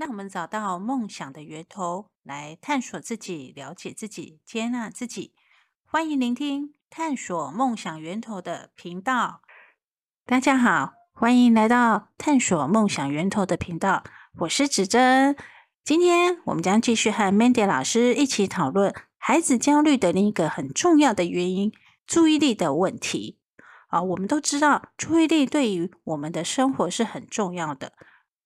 让我们找到梦想的源头，来探索自己、了解自己、接纳自己。欢迎聆听探索梦想源头的频道。大家好，欢迎来到探索梦想源头的频道。我是子珍。今天我们将继续和 Mandy 老师一起讨论孩子焦虑的另一个很重要的原因——注意力的问题。啊，我们都知道，注意力对于我们的生活是很重要的。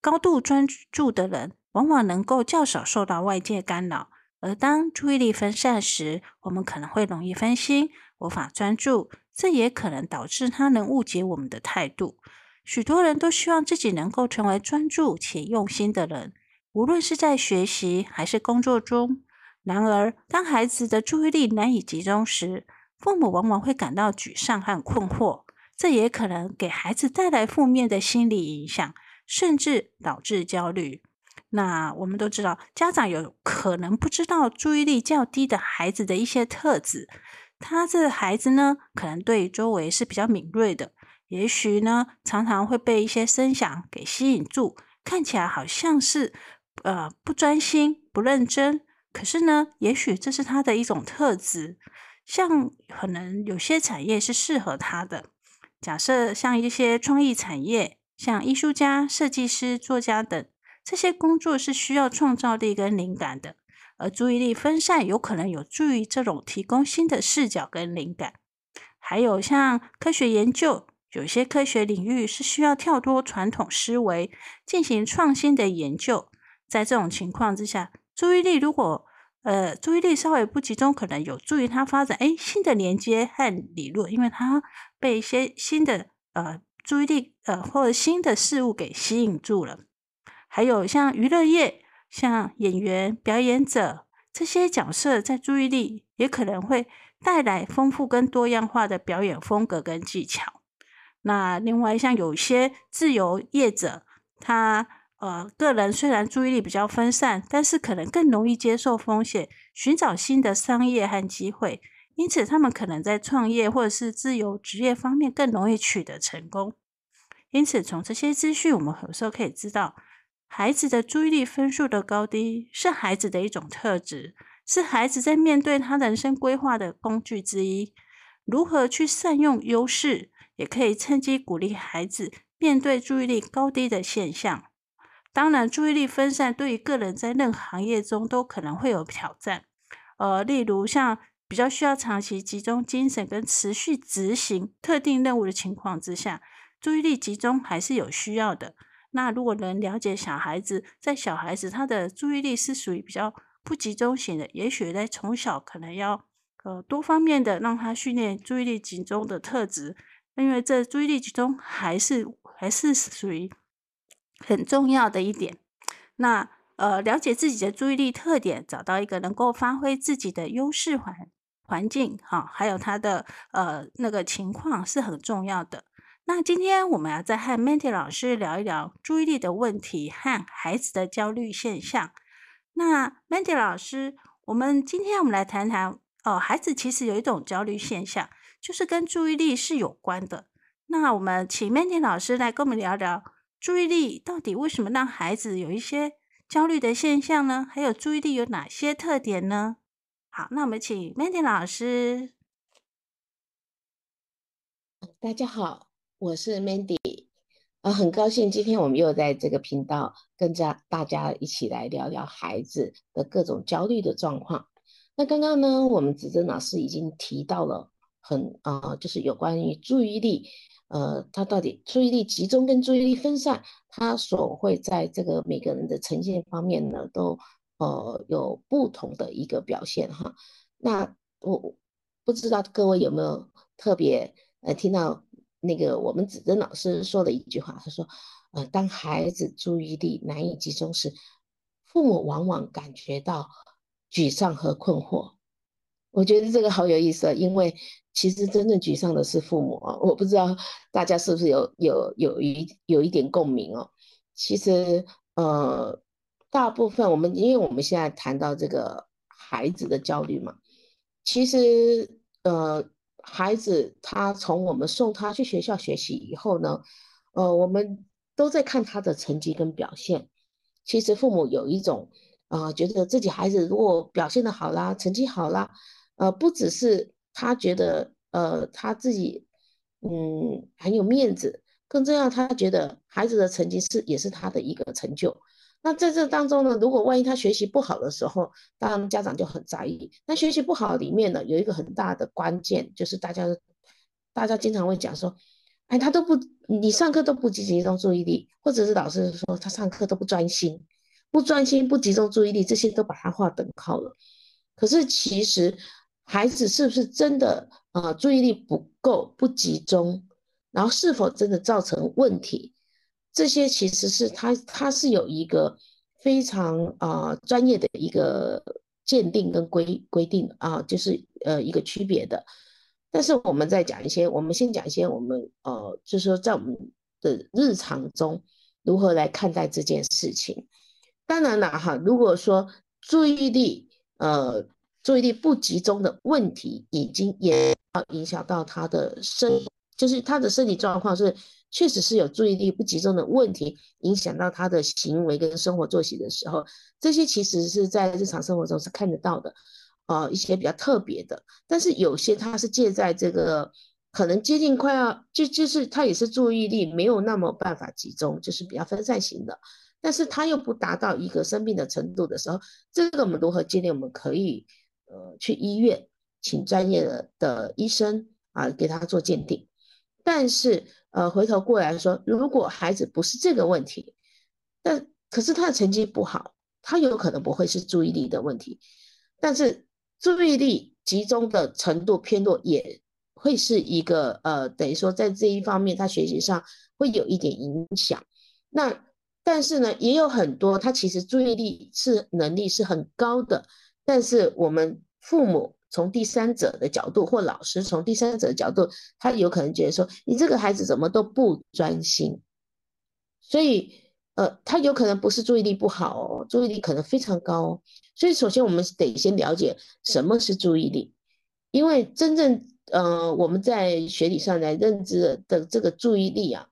高度专注的人，往往能够较少受到外界干扰。而当注意力分散时，我们可能会容易分心，无法专注。这也可能导致他人误解我们的态度。许多人都希望自己能够成为专注且用心的人，无论是在学习还是工作中。然而，当孩子的注意力难以集中时，父母往往会感到沮丧和困惑。这也可能给孩子带来负面的心理影响。甚至导致焦虑。那我们都知道，家长有可能不知道注意力较低的孩子的一些特质。他这孩子呢，可能对周围是比较敏锐的，也许呢，常常会被一些声响给吸引住，看起来好像是呃不专心、不认真。可是呢，也许这是他的一种特质。像可能有些产业是适合他的，假设像一些创意产业。像艺术家、设计师、作家等这些工作是需要创造力跟灵感的，而注意力分散有可能有助于这种提供新的视角跟灵感。还有像科学研究，有些科学领域是需要跳脱传统思维，进行创新的研究。在这种情况之下，注意力如果呃注意力稍微不集中，可能有助于他发展诶新的连接和理论，因为他被一些新的呃。注意力呃，或者新的事物给吸引住了。还有像娱乐业，像演员、表演者这些角色，在注意力也可能会带来丰富跟多样化的表演风格跟技巧。那另外像有些自由业者，他呃个人虽然注意力比较分散，但是可能更容易接受风险，寻找新的商业和机会。因此，他们可能在创业或者是自由职业方面更容易取得成功。因此，从这些资讯，我们有时候可以知道，孩子的注意力分数的高低是孩子的一种特质，是孩子在面对他人生规划的工具之一。如何去善用优势，也可以趁机鼓励孩子面对注意力高低的现象。当然，注意力分散对于个人在任何行业中都可能会有挑战。呃，例如像。比较需要长期集中精神跟持续执行特定任务的情况之下，注意力集中还是有需要的。那如果能了解小孩子，在小孩子他的注意力是属于比较不集中型的，也许在从小可能要呃多方面的让他训练注意力集中的特质，因为这注意力集中还是还是属于很重要的一点。那呃了解自己的注意力特点，找到一个能够发挥自己的优势环。环境哈，还有他的呃那个情况是很重要的。那今天我们要再和 Mandy 老师聊一聊注意力的问题和孩子的焦虑现象。那 Mandy 老师，我们今天我们来谈谈哦，孩子其实有一种焦虑现象，就是跟注意力是有关的。那我们请 Mandy 老师来跟我们聊聊注意力到底为什么让孩子有一些焦虑的现象呢？还有注意力有哪些特点呢？好，那我们请 Mandy 老师。大家好，我是 Mandy，呃，很高兴今天我们又在这个频道跟家大家一起来聊聊孩子的各种焦虑的状况。那刚刚呢，我们子珍老师已经提到了很啊，就是有关于注意力，呃，他到底注意力集中跟注意力分散，他所会在这个每个人的呈现方面呢，都。呃，有不同的一个表现哈。那我不知道各位有没有特别呃听到那个我们子珍老师说的一句话，他说，呃，当孩子注意力难以集中时，父母往往感觉到沮丧和困惑。我觉得这个好有意思，因为其实真正沮丧的是父母啊。我不知道大家是不是有有有一有一点共鸣哦。其实呃。大部分我们，因为我们现在谈到这个孩子的焦虑嘛，其实呃，孩子他从我们送他去学校学习以后呢，呃，我们都在看他的成绩跟表现，其实父母有一种啊，觉得自己孩子如果表现的好啦，成绩好啦，呃，不只是他觉得呃他自己嗯很有面子，更重要，他觉得孩子的成绩是也是他的一个成就。那在这当中呢，如果万一他学习不好的时候，当然家长就很在意。那学习不好里面呢，有一个很大的关键，就是大家大家经常会讲说，哎，他都不，你上课都不集集中注意力，或者是老师说他上课都不专心，不专心不集中注意力，这些都把他划等号了。可是其实孩子是不是真的啊注意力不够不集中，然后是否真的造成问题？这些其实是他，他是有一个非常啊专业的一个鉴定跟规规定啊，就是呃一个区别的。但是我们再讲一些，我们先讲一些我们呃，就是说在我们的日常中如何来看待这件事情。当然了哈，如果说注意力呃注意力不集中的问题，已经也要影响到他的身，就是他的身体状况是。确实是有注意力不集中的问题，影响到他的行为跟生活作息的时候，这些其实是在日常生活中是看得到的，呃，一些比较特别的。但是有些他是借在这个可能接近快要就就是他也是注意力没有那么办法集中，就是比较分散型的，但是他又不达到一个生病的程度的时候，这个我们如何界定？我们可以呃去医院请专业的的医生啊给他做鉴定，但是。呃，回头过来说，如果孩子不是这个问题，但可是他的成绩不好，他有可能不会是注意力的问题，但是注意力集中的程度偏弱也会是一个呃，等于说在这一方面他学习上会有一点影响。那但是呢，也有很多他其实注意力是能力是很高的，但是我们父母。从第三者的角度，或老师从第三者的角度，他有可能觉得说，你这个孩子怎么都不专心，所以，呃，他有可能不是注意力不好哦，注意力可能非常高哦。所以，首先我们得先了解什么是注意力，因为真正，呃，我们在学理上来认知的这个注意力啊，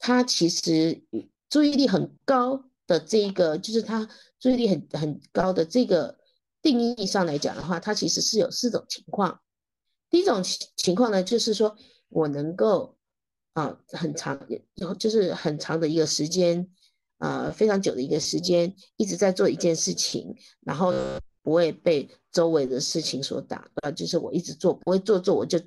它其实注意力很高的这个，就是他注意力很很高的这个。定义上来讲的话，它其实是有四种情况。第一种情情况呢，就是说我能够啊很长，然后就是很长的一个时间，呃非常久的一个时间，一直在做一件事情，然后不会被周围的事情所打断，就是我一直做，不会做做我就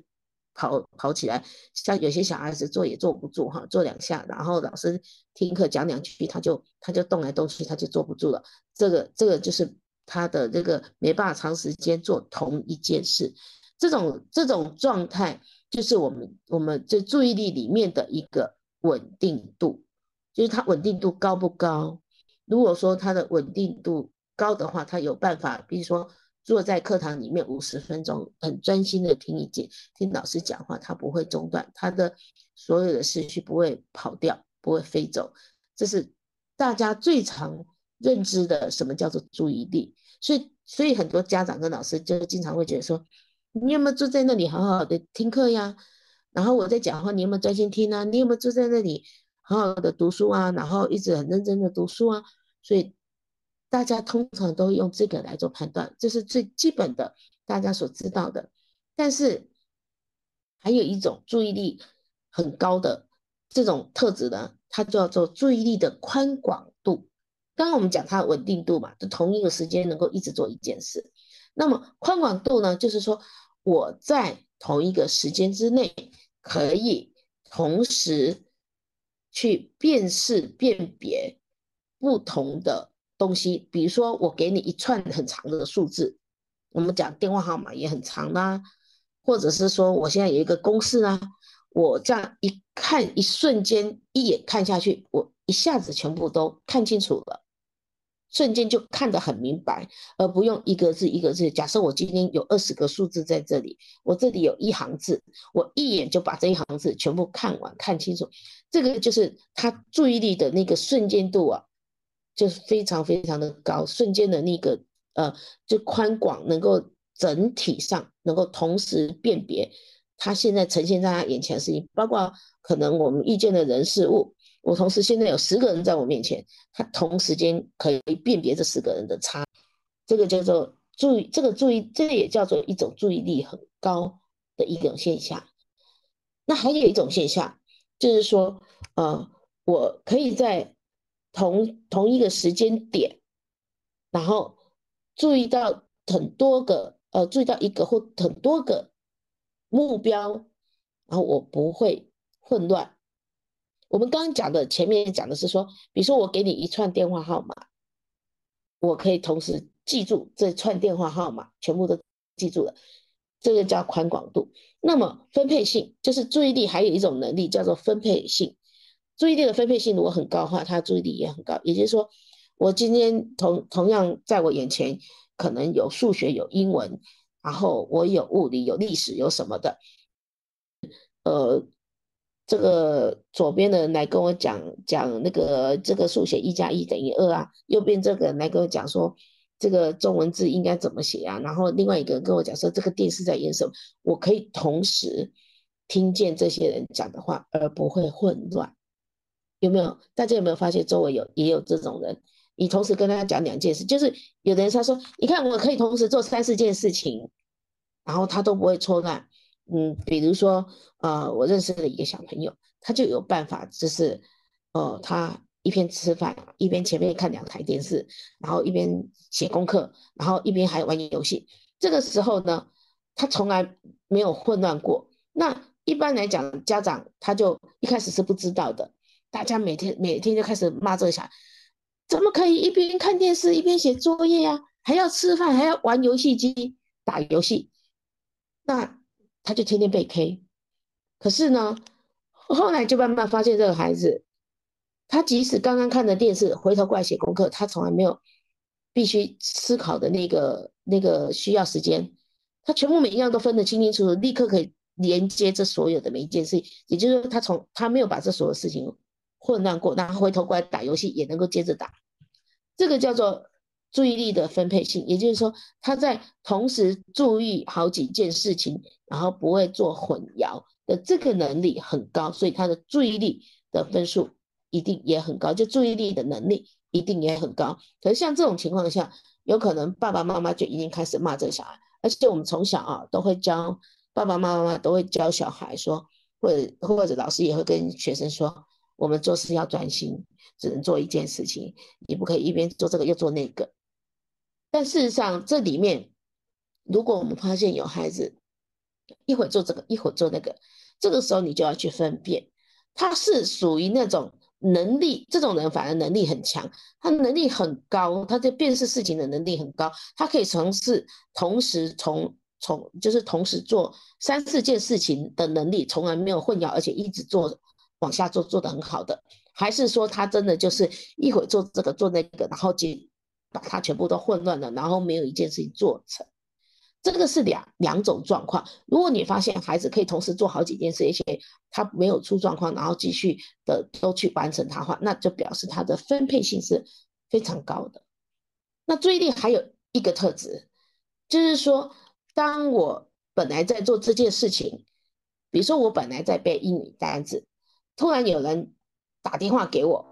跑跑起来。像有些小孩子做也坐不住哈，做两下，然后老师听课讲两句，他就他就动来动去，他就坐不住了。这个这个就是。他的这个没办法长时间做同一件事，这种这种状态就是我们我们这注意力里面的一个稳定度，就是他稳定度高不高？如果说他的稳定度高的话，他有办法，比如说坐在课堂里面五十分钟，很专心的听一节听老师讲话，他不会中断，他的所有的思绪不会跑掉，不会飞走，这是大家最常认知的什么叫做注意力。所以，所以很多家长跟老师就经常会觉得说，你有没有坐在那里好好的听课呀？然后我在讲话，你有没有专心听啊？你有没有坐在那里好好的读书啊？然后一直很认真的读书啊？所以大家通常都用这个来做判断，这是最基本的大家所知道的。但是还有一种注意力很高的这种特质呢，它叫做注意力的宽广。刚刚我们讲它的稳定度嘛，就同一个时间能够一直做一件事。那么宽广度呢，就是说我在同一个时间之内可以同时去辨识辨别不同的东西。比如说我给你一串很长的数字，我们讲电话号码也很长啦，或者是说我现在有一个公式啊，我这样一看，一瞬间一眼看下去，我一下子全部都看清楚了。瞬间就看得很明白，而不用一个字一个字。假设我今天有二十个数字在这里，我这里有一行字，我一眼就把这一行字全部看完看清楚。这个就是他注意力的那个瞬间度啊，就是非常非常的高，瞬间的那个呃，就宽广，能够整体上能够同时辨别他现在呈现在他眼前的事情，包括可能我们遇见的人事物，我同时现在有十个人在我面前，他同时间可以辨别这十个人的差，这个叫做注意，这个注意，这个也叫做一种注意力很高的一种现象。那还有一种现象，就是说，呃，我可以在同同一个时间点，然后注意到很多个，呃，注意到一个或很多个目标，然后我不会混乱。我们刚刚讲的前面讲的是说，比如说我给你一串电话号码，我可以同时记住这串电话号码，全部都记住了，这个叫宽广度。那么分配性就是注意力，还有一种能力叫做分配性。注意力的分配性如果很高的话，他注意力也很高。也就是说，我今天同同样在我眼前可能有数学、有英文，然后我有物理、有历史、有什么的，呃。这个左边的人来跟我讲讲那个这个数学一加一等于二啊，右边这个人来跟我讲说这个中文字应该怎么写啊，然后另外一个人跟我讲说这个电视在演什么，我可以同时听见这些人讲的话而不会混乱，有没有？大家有没有发现周围有也有这种人？你同时跟他讲两件事，就是有的人他说，你看我可以同时做三四件事情，然后他都不会错乱。嗯，比如说，呃，我认识的一个小朋友，他就有办法，就是，呃，他一边吃饭，一边前面看两台电视，然后一边写功课，然后一边还玩游戏。这个时候呢，他从来没有混乱过。那一般来讲，家长他就一开始是不知道的，大家每天每天就开始骂这个小孩，怎么可以一边看电视一边写作业呀？还要吃饭，还要玩游戏机打游戏？那。他就天天被 K，可是呢，后来就慢慢发现这个孩子，他即使刚刚看的电视，回头过来写功课，他从来没有必须思考的那个那个需要时间，他全部每一样都分得清清楚楚，立刻可以连接这所有的每一件事，也就是说，他从他没有把这所有事情混乱过，然后回头过来打游戏也能够接着打，这个叫做。注意力的分配性，也就是说，他在同时注意好几件事情，然后不会做混淆的这个能力很高，所以他的注意力的分数一定也很高，就注意力的能力一定也很高。可是像这种情况下，有可能爸爸妈妈就已经开始骂这个小孩，而且我们从小啊都会教爸爸妈妈都会教小孩说，或者或者老师也会跟学生说，我们做事要专心，只能做一件事情，你不可以一边做这个又做那个。但事实上，这里面如果我们发现有孩子一会儿做这个，一会儿做那个，这个时候你就要去分辨，他是属于那种能力，这种人反而能力很强，他能力很高，他在辨识事情的能力很高，他可以从事同时从从就是同时做三四件事情的能力从来没有混淆，而且一直做往下做做得很好的，还是说他真的就是一会儿做这个做那个，然后就。把它全部都混乱了，然后没有一件事情做成，这个是两两种状况。如果你发现孩子可以同时做好几件事，而且他没有出状况，然后继续的都去完成它话，那就表示他的分配性是非常高的。那注意力还有一个特质，就是说，当我本来在做这件事情，比如说我本来在背英语单词，突然有人打电话给我。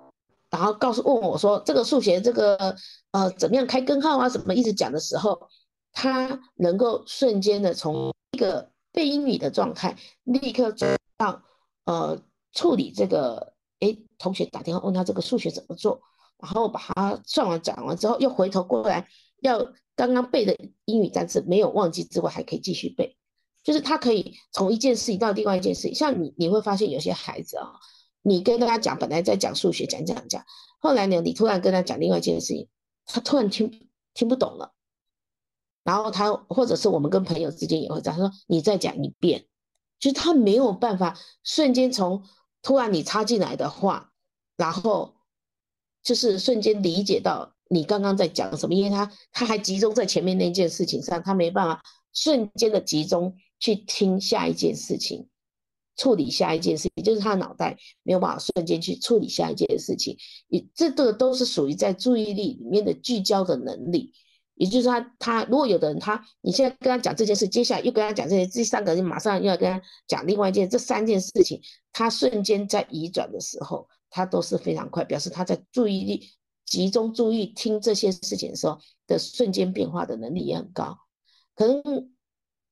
然后告诉问我说这个数学这个呃怎么样开根号啊什么一直讲的时候，他能够瞬间的从一个背英语的状态，立刻转到呃处理这个哎同学打电话问他这个数学怎么做，然后把它算完讲完之后又回头过来要刚刚背的英语单词没有忘记之外还可以继续背，就是他可以从一件事情到另外一件事情，像你你会发现有些孩子啊。你跟他讲，本来在讲数学，讲讲讲，后来呢，你突然跟他讲另外一件事情，他突然听听不懂了，然后他或者是我们跟朋友之间也会这样说，你再讲一遍，就是他没有办法瞬间从突然你插进来的话，然后就是瞬间理解到你刚刚在讲什么，因为他他还集中在前面那件事情上，他没办法瞬间的集中去听下一件事情。处理下一件事情，就是他的脑袋没有办法瞬间去处理下一件事情，也这个都是属于在注意力里面的聚焦的能力。也就是他，他如果有的人他，你现在跟他讲这件事，接下来又跟他讲这些，第三个人马上又要跟他讲另外一件，这三件事情，他瞬间在移转的时候，他都是非常快，表示他在注意力集中注意听这些事情的时候的瞬间变化的能力也很高。可能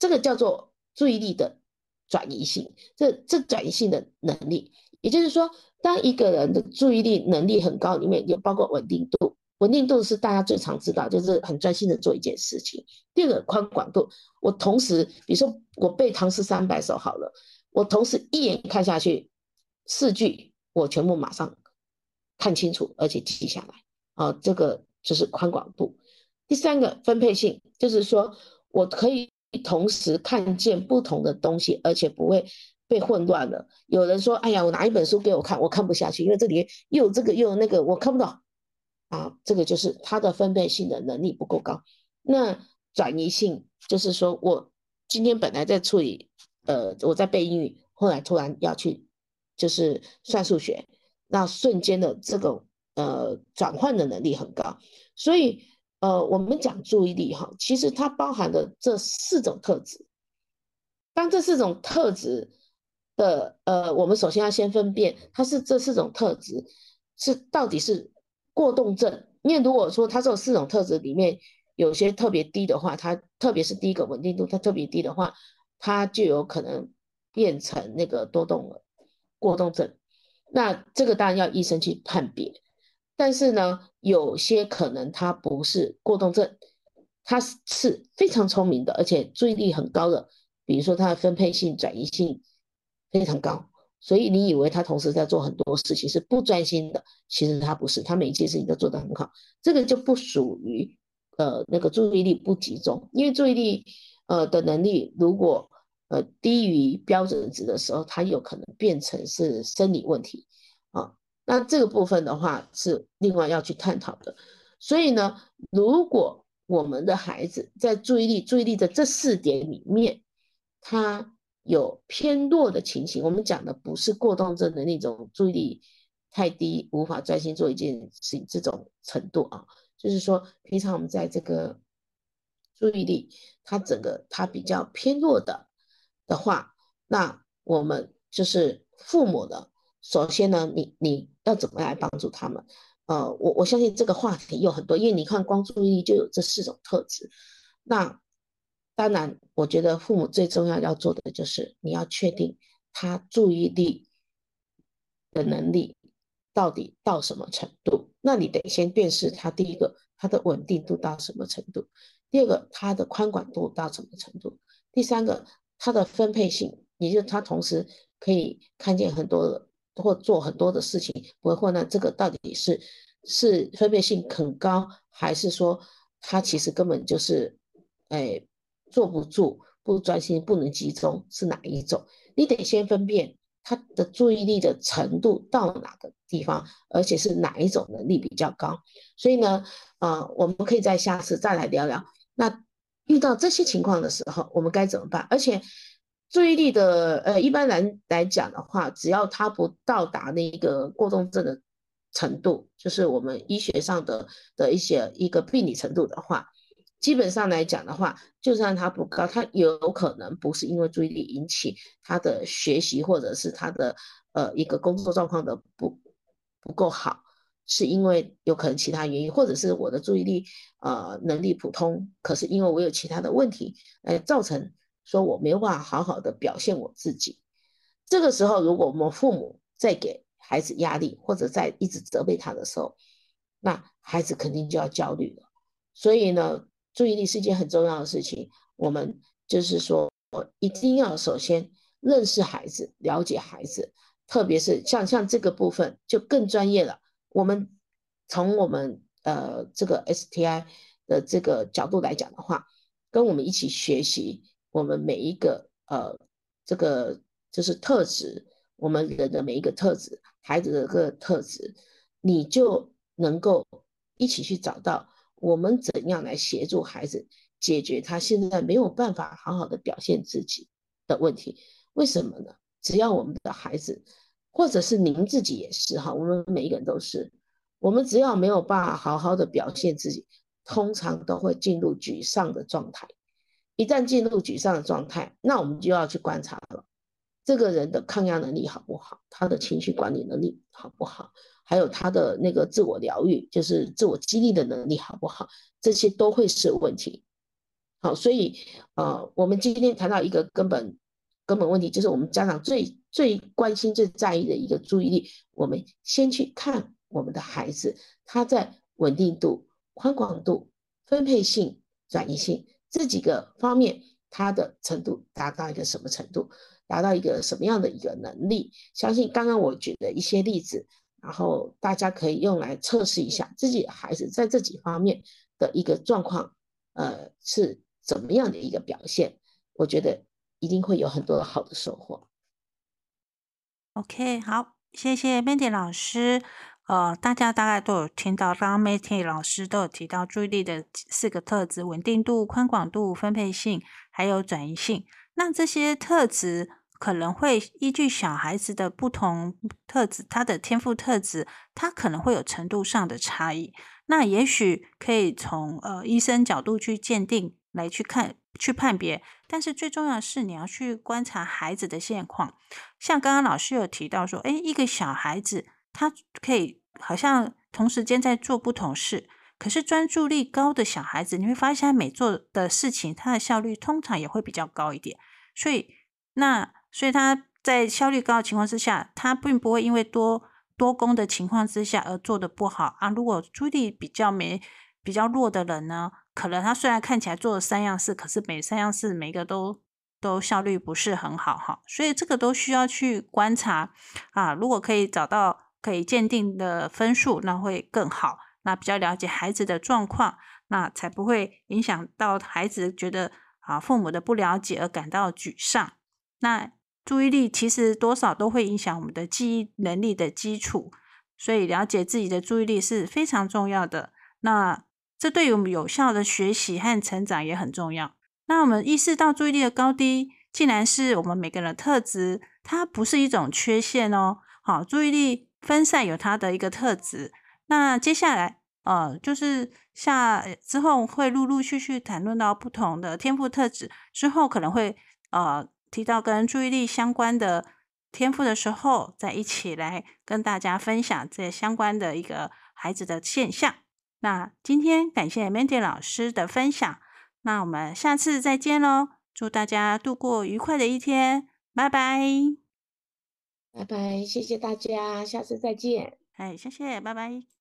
这个叫做注意力的转移性，这这转移性的能力，也就是说，当一个人的注意力能力很高，里面就包括稳定度。稳定度是大家最常知道，就是很专心的做一件事情。第二个宽广度，我同时，比如说我背唐诗三百首好了，我同时一眼看下去，四句我全部马上看清楚，而且记下来。啊，这个就是宽广度。第三个分配性，就是说我可以同时看见不同的东西，而且不会被混乱了。有人说：“哎呀，我拿一本书给我看，我看不下去，因为这里又这个又那个，我看不懂。”啊，这个就是他的分配性的能力不够高。那转移性就是说我今天本来在处理，呃，我在背英语，后来突然要去就是算数学，那瞬间的这种呃转换的能力很高。所以呃，我们讲注意力哈，其实它包含的这四种特质。当这四种特质的呃，我们首先要先分辨它是这四种特质是到底是。过动症，因为如果说它这四种特质里面有些特别低的话，它特别是第一个稳定度它特别低的话，它就有可能变成那个多动了过动症。那这个当然要医生去判别。但是呢，有些可能他不是过动症，他是非常聪明的，而且注意力很高的，比如说他的分配性、转移性非常高。所以你以为他同时在做很多事情是不专心的，其实他不是，他每一件事情都做得很好。这个就不属于呃那个注意力不集中，因为注意力呃的能力如果呃低于标准值的时候，它有可能变成是生理问题啊。那这个部分的话是另外要去探讨的。所以呢，如果我们的孩子在注意力注意力的这四点里面，他。有偏弱的情形，我们讲的不是过动症的那种注意力太低，无法专心做一件事情这种程度啊，就是说平常我们在这个注意力它整个它比较偏弱的的话，那我们就是父母的，首先呢，你你要怎么来帮助他们？呃，我我相信这个话题有很多，因为你看光注意力就有这四种特质，那。当然，我觉得父母最重要要做的就是你要确定他注意力的能力到底到什么程度。那你得先辨识他第一个他的稳定度到什么程度，第二个他的宽广度到什么程度，第三个他的分配性，也就是他同时可以看见很多或做很多的事情不会混乱。这个到底是是分配性很高，还是说他其实根本就是哎？坐不住、不专心、不能集中是哪一种？你得先分辨他的注意力的程度到哪个地方，而且是哪一种能力比较高。所以呢，呃，我们可以在下次再来聊聊。那遇到这些情况的时候，我们该怎么办？而且注意力的，呃，一般来来讲的话，只要他不到达那个过动症的程度，就是我们医学上的的一些一个病理程度的话。基本上来讲的话，就算他不高，他有可能不是因为注意力引起他的学习或者是他的呃一个工作状况的不不够好，是因为有可能其他原因，或者是我的注意力呃能力普通，可是因为我有其他的问题，来造成说我没有办法好好的表现我自己。这个时候，如果我们父母在给孩子压力，或者在一直责备他的时候，那孩子肯定就要焦虑了。所以呢。注意力是一件很重要的事情，我们就是说，我一定要首先认识孩子，了解孩子，特别是像像这个部分就更专业了。我们从我们呃这个 STI 的这个角度来讲的话，跟我们一起学习，我们每一个呃这个就是特质，我们人的每一个特质，孩子的个特质，你就能够一起去找到。我们怎样来协助孩子解决他现在没有办法好好的表现自己的问题？为什么呢？只要我们的孩子，或者是您自己也是哈，我们每一个人都是，我们只要没有办法好好的表现自己，通常都会进入沮丧的状态。一旦进入沮丧的状态，那我们就要去观察了。这个人的抗压能力好不好，他的情绪管理能力好不好，还有他的那个自我疗愈，就是自我激励的能力好不好，这些都会是问题。好，所以呃，我们今天谈到一个根本根本问题，就是我们家长最最关心、最在意的一个注意力，我们先去看我们的孩子，他在稳定度、宽广度、分配性、转移性这几个方面，他的程度达到一个什么程度，达到一个什么样的一个能力？相信刚刚我举的一些例子，然后大家可以用来测试一下自己孩子在这几方面的一个状况，呃是。怎么样的一个表现？我觉得一定会有很多好的收获。OK，好，谢谢 Mandy 老师。呃，大家大概都有听到，刚刚 Mandy 老师都有提到注意力的四个特质：稳定度、宽广度、分配性，还有转移性。那这些特质可能会依据小孩子的不同特质，他的天赋特质，他可能会有程度上的差异。那也许可以从呃医生角度去鉴定。来去看去判别，但是最重要是你要去观察孩子的现况。像刚刚老师有提到说，诶，一个小孩子他可以好像同时间在做不同事，可是专注力高的小孩子，你会发现他每做的事情，他的效率通常也会比较高一点。所以那所以他在效率高的情况之下，他并不会因为多多工的情况之下而做的不好啊。如果注意力比较没比较弱的人呢？可能他虽然看起来做了三样事，可是每三样事每个都都效率不是很好哈，所以这个都需要去观察啊。如果可以找到可以鉴定的分数，那会更好。那比较了解孩子的状况，那才不会影响到孩子觉得啊父母的不了解而感到沮丧。那注意力其实多少都会影响我们的记忆能力的基础，所以了解自己的注意力是非常重要的。那这对于我们有效的学习和成长也很重要。那我们意识到注意力的高低，竟然是我们每个人的特质，它不是一种缺陷哦。好，注意力分散有它的一个特质。那接下来，呃，就是下之后会陆陆续续谈论到不同的天赋特质，之后可能会呃提到跟注意力相关的天赋的时候，再一起来跟大家分享这相关的一个孩子的现象。那今天感谢 Mandy 老师的分享，那我们下次再见喽！祝大家度过愉快的一天，拜拜，拜拜，谢谢大家，下次再见，哎，谢谢，拜拜。